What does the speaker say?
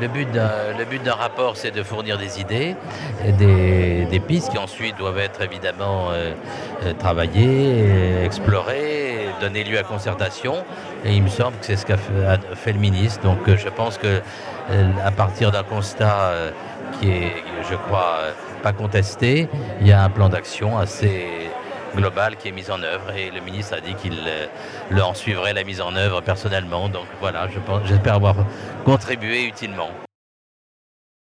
Le, but d'un rapport, c'est de fournir des idées, des, pistes qui ensuite doivent être évidemment euh, euh, travaillées, explorées, donner lieu à concertation. Et il me semble que c'est ce qu'a fait, le ministre. Donc je pense que à partir d'un constat qui est, je crois, pas contesté, il y a un plan d'action assez global qui est mis en œuvre et le ministre a dit qu'il euh, en suivrait la mise en œuvre personnellement. Donc voilà, j'espère avoir contribué utilement.